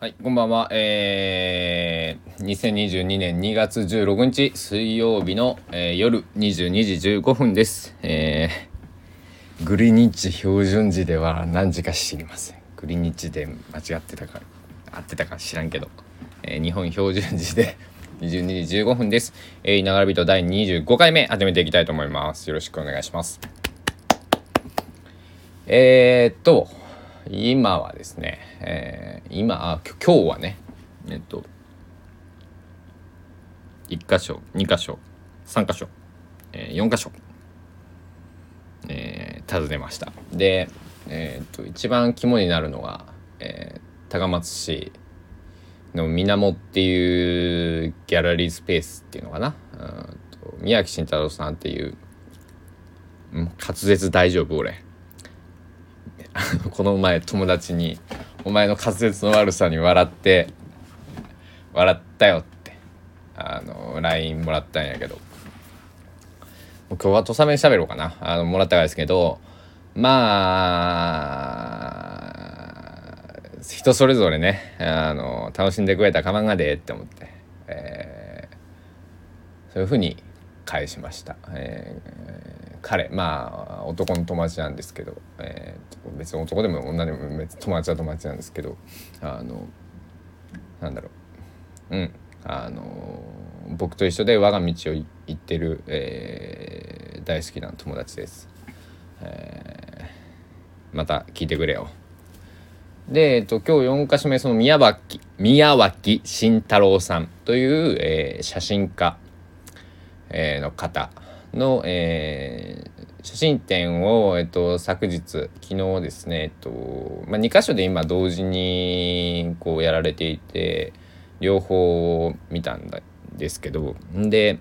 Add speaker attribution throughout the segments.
Speaker 1: はい、こんばんは。えー、2022年2月16日水曜日の、えー夜22時15分です。えー、グリニッジ標準時では何時か知りません。グリニッジで間違ってたか、合ってたか知らんけど、えー日本標準時で 22時15分です。えー、ながらびと第25回目始めていきたいと思います。よろしくお願いします。えー、っと、今はですね、えー今、あ、今日はね、えっと、1箇所、2箇所、3箇所、えー4箇所、えー訪ねました。で、えーっと、一番肝になるのが、えー高松市のみなもっていうギャラリースペースっていうのかな。うん宮城慎太郎さんっていう、うん滑舌大丈夫俺。この前友達に「お前の滑舌の悪さに笑って笑ったよ」ってあの LINE もらったんやけど今日は土佐弁喋ろうかなあのもらったからですけどまあ人それぞれねあの楽しんでくれたかまんがでって思って、えーそういうふうに返しました。えー彼まあ男の友達なんですけど、えー別に男でも女でも別に友達は友達なんですけどあのなんだろう。うん。あの僕と一緒で我が道を行ってる、えー大好きな友達です、えーまた聞いてくれよ。で、えっと、今日4か所目その宮脇宮脇慎太郎さんという、えー写真家えーの方。の、えー写真展を、えっと、昨日昨日ですね、えっとまあ、2箇所で今同時にこうやられていて両方見たんですけどで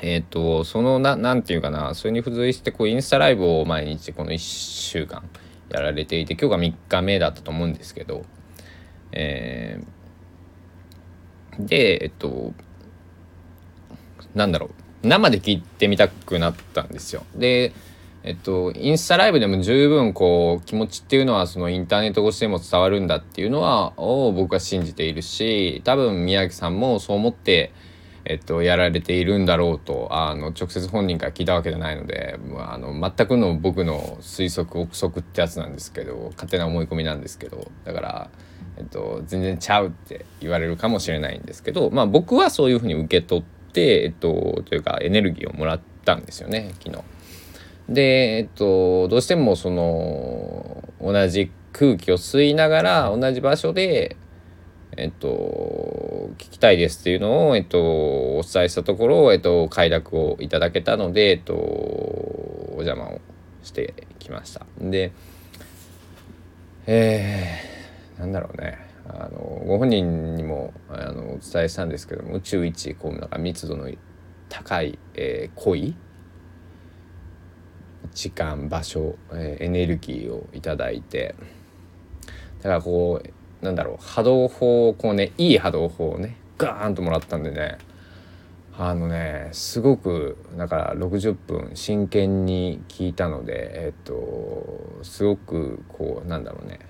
Speaker 1: えっとそのななんていうかなそれに付随してこうインスタライブを毎日この1週間やられていて今日が3日目だったと思うんですけどえーでえっとなんだろう。生で聞いてみたくなったんですよ。でえっとインスタライブでも十分こう気持ちっていうのはそのインターネット越しでも伝わるんだっていうのはを僕は信じているし多分宮城さんもそう思って、えっと、やられているんだろうとあの直接本人から聞いたわけじゃないのであの全くの僕の推測憶測ってやつなんですけど勝手な思い込みなんですけどだから。えっと、全然ちゃうって言われるかもしれないんですけど、まあ、僕はそういうふうに受け取って、えっと、というかエネルギーをもらったんですよね昨日。で、えっと、どうしてもその同じ空気を吸いながら同じ場所で、えっと、聞きたいですっていうのを、えっと、お伝えしたところ、えっと、快諾をいただけたので、えっと、お邪魔をしてきました。で、えーなんだろうねあのご本人にもあのお伝えしたんですけども宇宙一こうなんか密度の高い、えー濃い時間場所、えーエネルギーをいただいてだからこうなんだろう波動砲をこうねいい波動砲をねガーンともらったんでねあのねすごくだから60分真剣に聞いたのでえっとすごくこうなんだろうね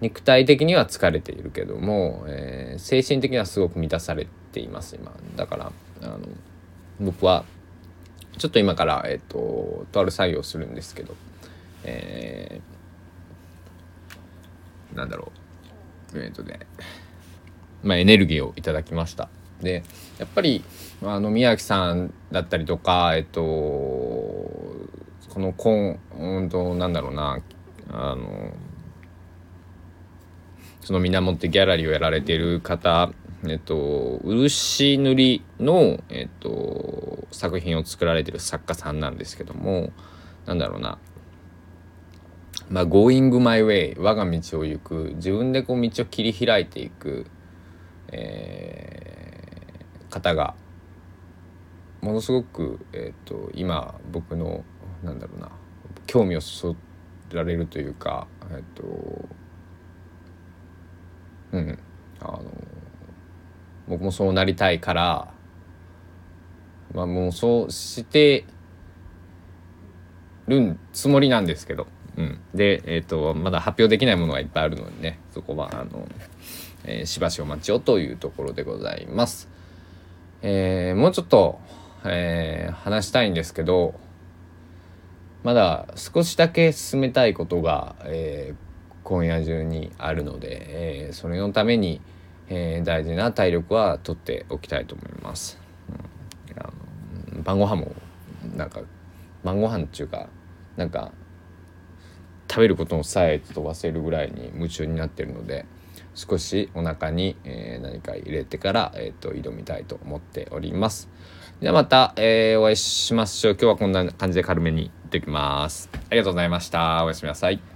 Speaker 1: 肉体的には疲れているけども、えー精神的にはすごく満たされています今。だからあの僕はちょっと今から、えっととある作業をするんですけど、えーなんだろう。えっ、とねまあエネルギーをいただきました。でやっぱりあの宮城さんだったりとかえっ、とこのこんうんとなんだろうなあのその源ってギャラリーをやられている方、えっと、漆塗りの、えっと、作品を作られてる作家さんなんですけどもなんだろうな。まあ「Going my way」我が道を行く自分でこう道を切り開いていく、えー方がものすごく、えっと今僕のなんだろうな興味をそそられるというかえっとうんあの僕もそうなりたいからまあもうそうしてるつもりなんですけどうん、で、えーと、まだ発表できないものがいっぱいあるのでねそこはあの、えー、しばしお待ちをというところでございます。えー、もうちょっと、えー、話したいんですけどまだ少しだけ進めたいことが、えー、今夜中にあるので、えー、それのために、えー、大事な体力は取っておきたいと思います。うん、あの晩ご飯もなんか晩ご飯っていうかなんか食べることもさえちょっと忘れるぐらいに夢中になってるので少しお腹に、えー、何か入れてから、えーと、挑みたいと思っております。ではまた、えー、お会いしましょう。今日はこんな感じで軽めに行ってきます。ありがとうございました。おやすみなさい。